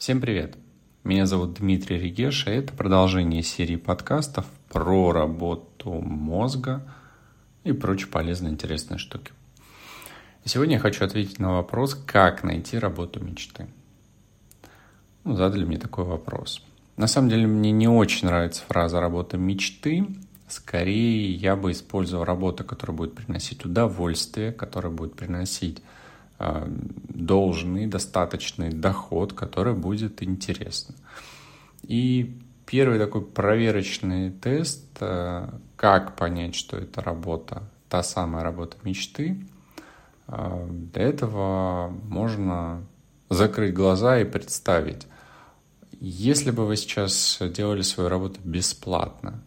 Всем привет! Меня зовут Дмитрий Регеш, и это продолжение серии подкастов про работу мозга и прочие полезные интересные штуки. сегодня я хочу ответить на вопрос, как найти работу мечты. Ну, задали мне такой вопрос. На самом деле мне не очень нравится фраза «работа мечты», Скорее, я бы использовал работу, которая будет приносить удовольствие, которая будет приносить должный, достаточный доход, который будет интересно. И первый такой проверочный тест, э, как понять, что это работа, та самая работа мечты, э, для этого можно закрыть глаза и представить, если бы вы сейчас делали свою работу бесплатно,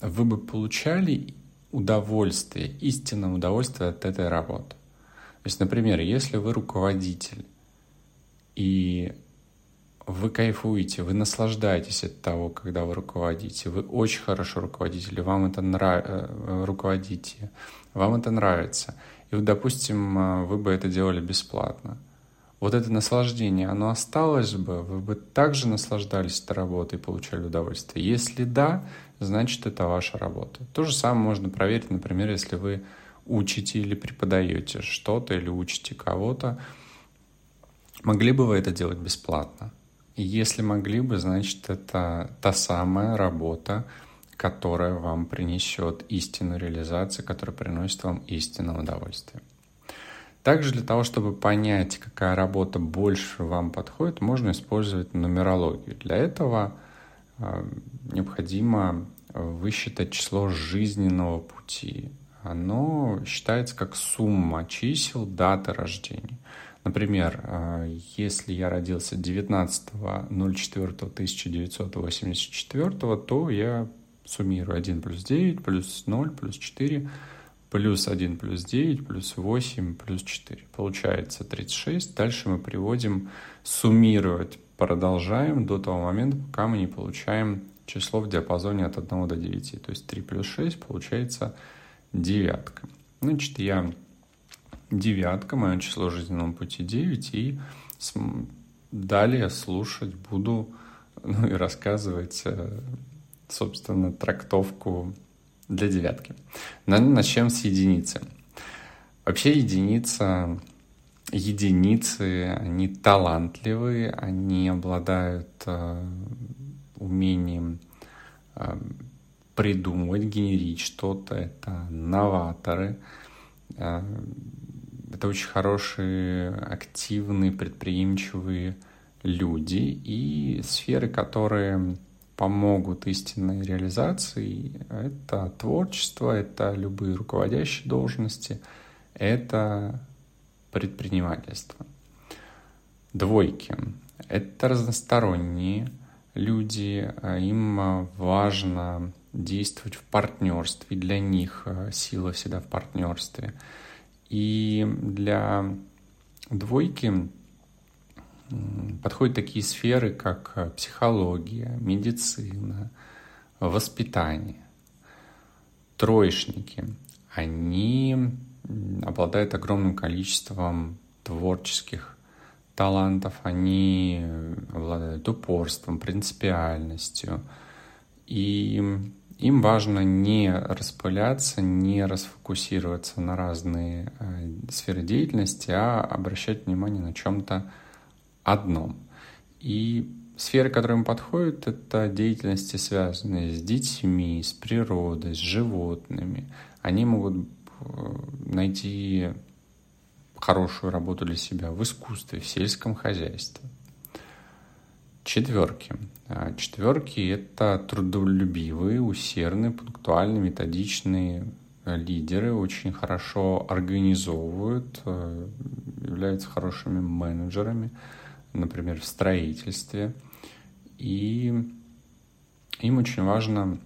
вы бы получали удовольствие, истинное удовольствие от этой работы. То есть, например, если вы руководитель, и вы кайфуете, вы наслаждаетесь от того, когда вы руководите, вы очень хорошо руководитель, вам это нравится, э, руководите, вам это нравится. И вот, допустим, э, вы бы это делали бесплатно. Вот это наслаждение, оно осталось бы, вы бы также наслаждались этой работой и получали удовольствие. Если да, значит это ваша работа. То же самое можно проверить, например, если вы учите или преподаете что-то или учите кого-то, могли бы вы это делать бесплатно? И если могли бы, значит это та самая работа, которая вам принесет истинную реализацию, которая приносит вам истинное удовольствие. Также для того, чтобы понять, какая работа больше вам подходит, можно использовать нумерологию. Для этого а, необходимо высчитать число жизненного пути. Оно считается как сумма чисел даты рождения. Например, а, если я родился 19.04.1984, то я суммирую 1 плюс 9 плюс 0 плюс 4 плюс 1 плюс 9 плюс 8 плюс 4. Получается 36. Дальше мы приводим суммировать продолжаем до того момента, пока мы не получаем число в диапазоне от 1 до 9. То есть 3 плюс 6 получается девятка. Значит, я девятка, мое число жизненного пути 9, и далее слушать буду ну и рассказывать, э, собственно, трактовку для девятки. Начнем с единицы. Вообще единица единицы, они талантливые, они обладают э, умением э, придумывать, генерить что-то, это новаторы, э, это очень хорошие, активные, предприимчивые люди и сферы, которые помогут истинной реализации. Это творчество, это любые руководящие должности, это предпринимательства. Двойки – это разносторонние люди, а им важно действовать в партнерстве, для них а, сила всегда в партнерстве. И для двойки подходят такие сферы, как психология, медицина, воспитание. Троечники, они обладают огромным количеством творческих талантов, они обладают упорством, принципиальностью. И им важно не распыляться, не расфокусироваться на разные э, сферы деятельности, а обращать внимание на чем-то одном. И сферы, которые им подходят, это деятельности, связанные с детьми, с природой, с животными. Они могут Э, найти хорошую работу для себя в искусстве, в сельском хозяйстве. Четверки. А четверки – это трудолюбивые, усердные, пунктуальные, методичные лидеры, очень хорошо организовывают, э, являются хорошими менеджерами, например, в строительстве. И им очень важно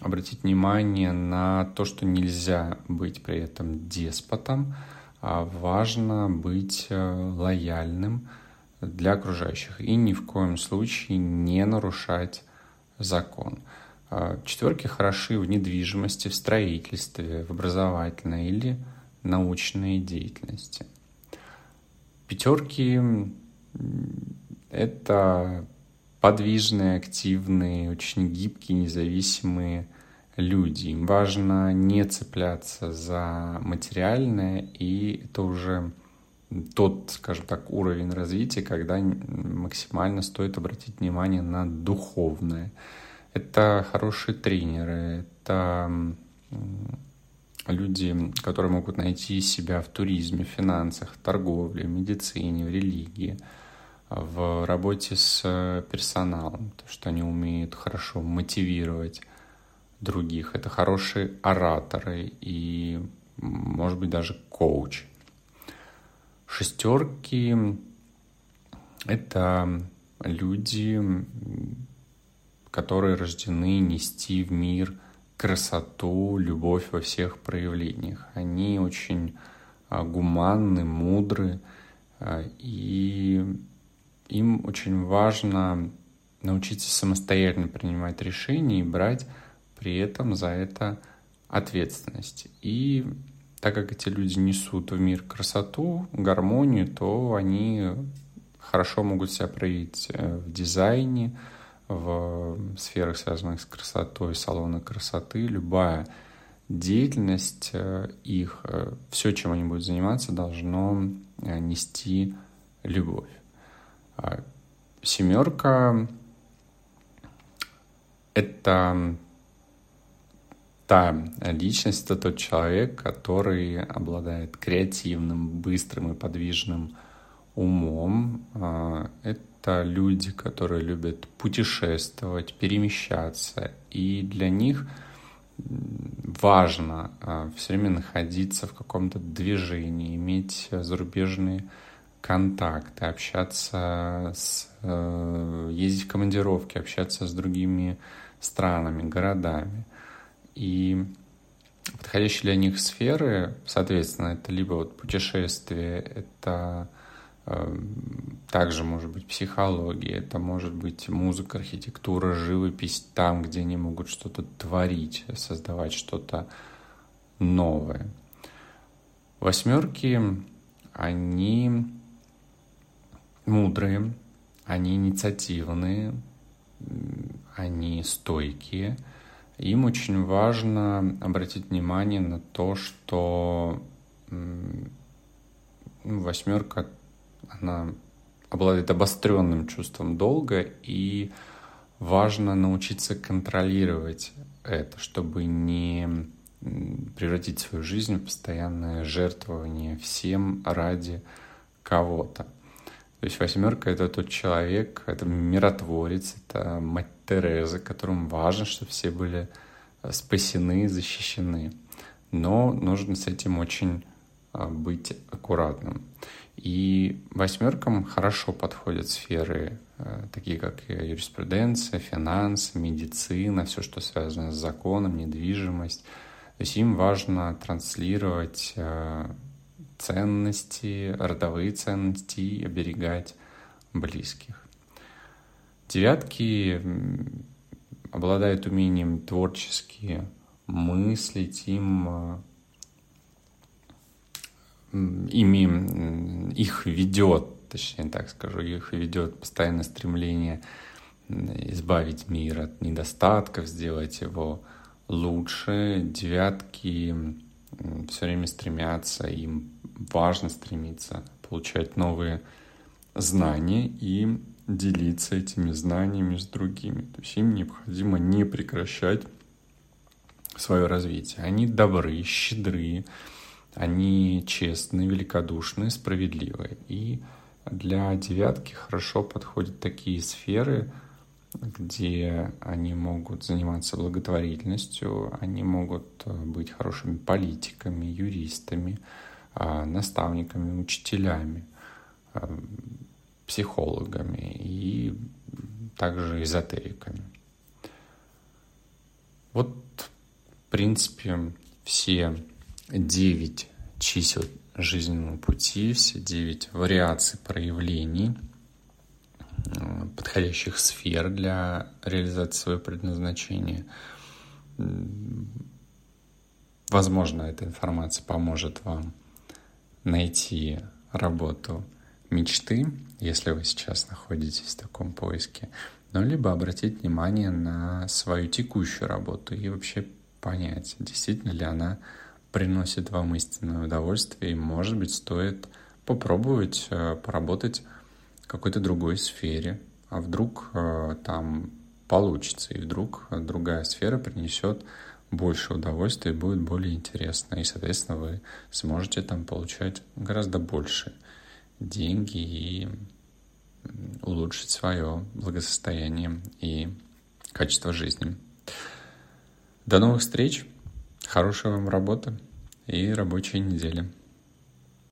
обратить внимание на то, что нельзя быть при этом деспотом, а важно быть э, лояльным для окружающих и ни в коем случае не нарушать закон. А, четверки хороши в недвижимости, в строительстве, в образовательной или научной деятельности. Пятерки это подвижные, активные, очень гибкие, независимые люди. Им важно не цепляться за материальное, и это уже тот, скажем так, уровень развития, когда максимально стоит обратить внимание на духовное. Это хорошие тренеры, это люди, которые могут найти себя в туризме, финансах, торговле, медицине, в религии, в работе с персоналом, то, что они умеют хорошо мотивировать других. Это хорошие ораторы и, может быть, даже коучи. Шестерки — это люди, которые рождены нести в мир красоту, любовь во всех проявлениях. Они очень а, гуманны, мудры, а, и им очень важно научиться самостоятельно принимать решения и брать при этом за это ответственность. И так как эти люди несут в мир красоту, гармонию, то они хорошо могут себя проявить э, в дизайне, в сферах, связанных с красотой, салона красоты. Любая деятельность э, их, э, все, чем они будут заниматься, должно нести любовь. А семерка — это та личность, это тот человек, который обладает креативным, быстрым и подвижным умом. А, это люди, которые любят путешествовать, перемещаться, и для них важно а, все время находиться в каком-то движении, иметь зарубежные контакты, общаться с, э, ездить в командировки, общаться с другими странами, городами. И подходящие для них сферы, соответственно, это либо вот путешествие, это э, также может быть психология, это может быть музыка, архитектура, живопись, там, где они могут что-то творить, создавать что-то новое. Восьмерки, они мудрые, они инициативные, они стойкие – им очень важно обратить внимание на то, что ну, восьмерка, она обладает обостренным чувством долга, и важно научиться контролировать это, чтобы не превратить свою жизнь в постоянное жертвование всем ради кого-то. То есть восьмерка — это тот человек, это миротворец, это мать Терезы, которым важно, чтобы все были э, спасены, защищены. Но нужно с этим очень э, быть аккуратным. И восьмеркам хорошо подходят сферы, э, такие как юриспруденция, финансы, медицина, все, что связано с законом, недвижимость. То есть им важно транслировать ценности, родовые ценности и оберегать близких. Девятки обладают умением творчески мыслить, им а, ими их ведет, точнее так скажу, их ведет постоянное стремление избавить мир от недостатков, сделать его лучше. Девятки все время стремятся, им важно стремиться получать новые знания и делиться этими знаниями с другими. То есть им необходимо не прекращать свое развитие. Они добры, щедры, они честные, великодушные, справедливые. И для девятки хорошо подходят такие сферы, где они могут заниматься благотворительностью, они могут э, быть хорошими политиками, юристами, наставниками, учителями, а, психологами и также эзотериками. Вот, в принципе, все девять чисел жизненного пути, все девять вариаций проявлений э, подходящих сфер для реализации своего предназначения. Возможно, эта информация поможет вам найти работу мечты, если вы сейчас находитесь в таком поиске, ну, либо обратить внимание на свою текущую работу и вообще понять, действительно ли она приносит вам истинное удовольствие, и, может быть, стоит попробовать э, поработать в какой-то другой сфере, а вдруг э, там получится, и вдруг другая сфера принесет больше удовольствия будет более интересно, и, соответственно, вы сможете там получать гораздо больше деньги и улучшить свое благосостояние и качество жизни. До новых встреч, хорошей вам работы и рабочей недели.